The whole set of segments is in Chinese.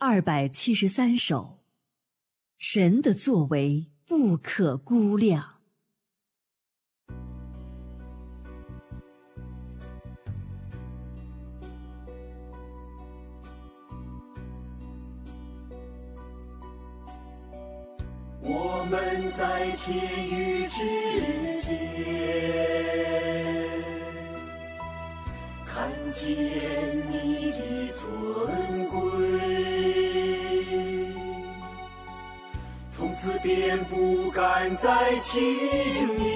二百七十三首，神的作为不可估量。我们在天宇之间，看见你的尊贵，此便不敢再轻易，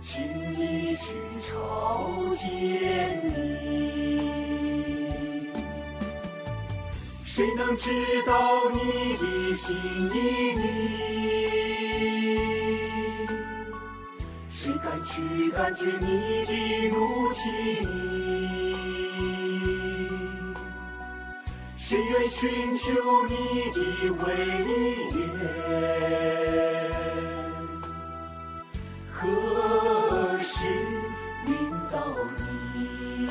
轻易去朝见你。谁能知道你的心意？谁敢去感觉你的怒气？寻求你的伟业？何时领到你？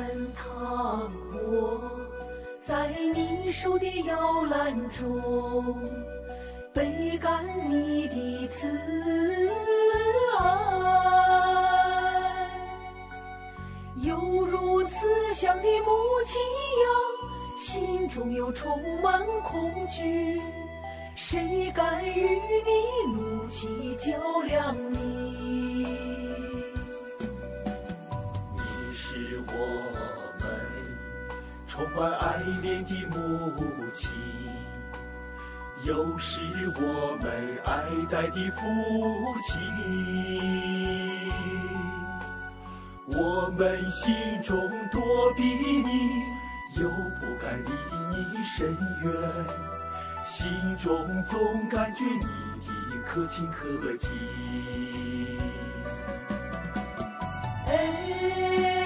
们躺卧在你手的摇篮中，倍感你的慈爱，犹如慈祥的母亲一样，心中又充满恐惧。谁敢与你怒气较量你？充满爱怜的母亲，又是我们爱戴的父亲。我们心中躲避你，又不敢离你甚远，心中总感觉你的可亲可敬。哎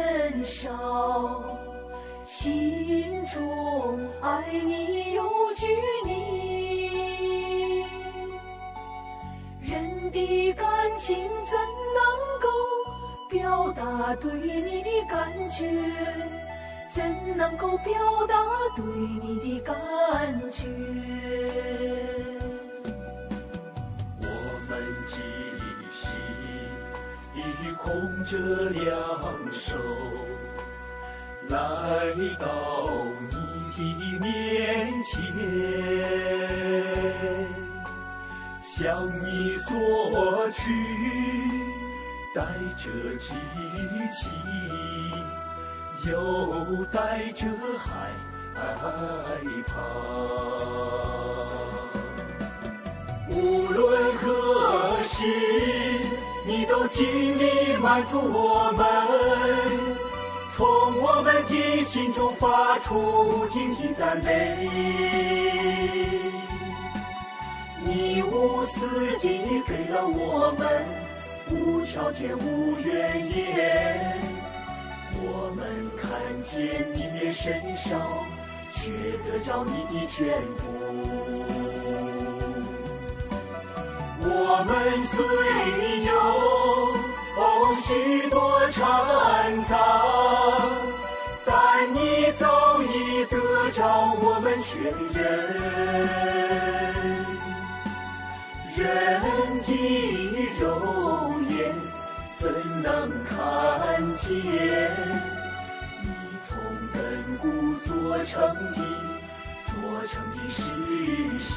人少，心中爱你又惧你，人的感情怎能够表达对你的感觉？怎能够表达对你的感觉？空着两手来到你的面前，向你索取，带着志气，又带着害怕。无论何时，你都尽力满足我们，从我们的心中发出敬意赞美。你无私地给了我们无条件、无怨言，我们看见你面伸手，却得着你的全部。我们虽有哦许多掺杂，但你早已得着我们全人，人的肉眼怎能看见？你从亘古做成的，做成的事实。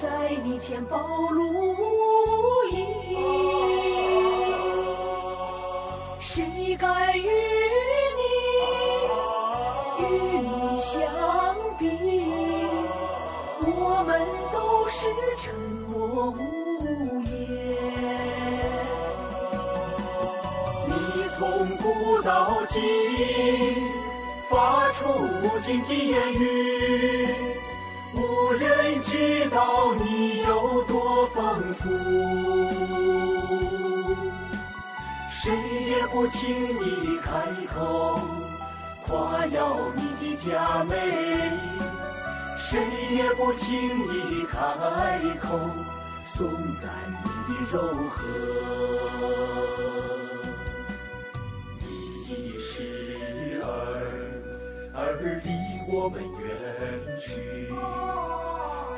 在你前暴露无遗，谁敢与你与你相比？我们都是沉默无言。你从古到今发出无尽的言语。无人知道你有多丰富，谁也不轻易开口夸耀你的佳美，谁也不轻易开口颂赞你的柔和。你是儿，儿我们远去。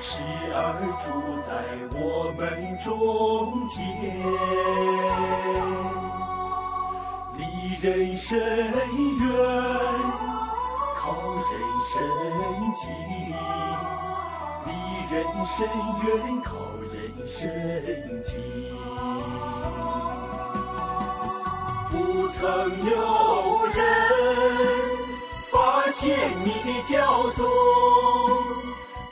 时而住在我们中间，离人甚远，靠人甚近；离人甚远，靠人甚近。不曾有见你的骄纵。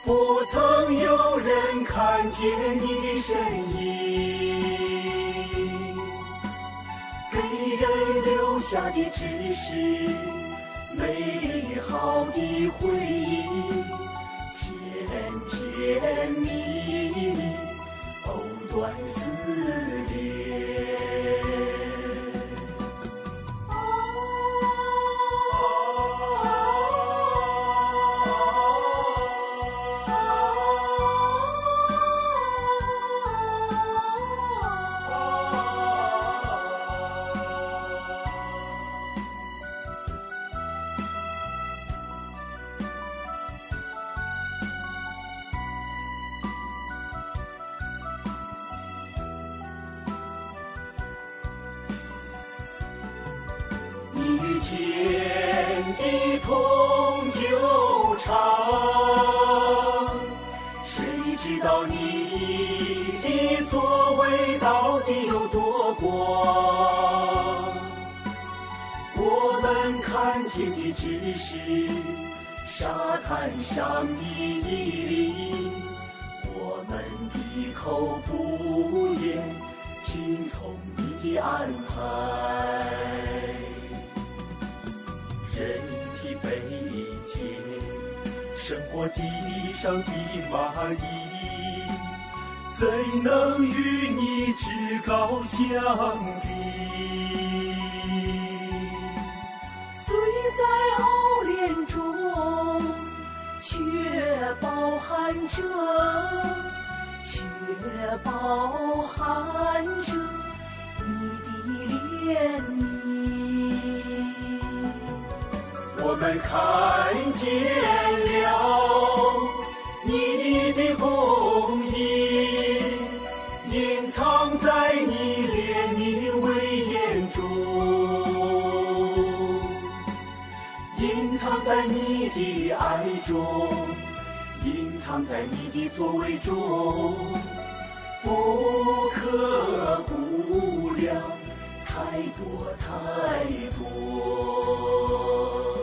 不曾有人看见你的身影，给人留下的只是美好的回忆，天地同久长，谁知道你的作为到底有多广？我们看见的只是沙滩上的一粒，我们闭口不言，听从你的安排。人的背肩，生活地上的蚂蚁，怎能与你志高相比？虽在熬炼中，却饱含着，却饱含着们看见了你的红衣，隐藏在你怜悯的威严中，隐藏在你的爱中，隐藏在你的作为中，不可估量，太多太多。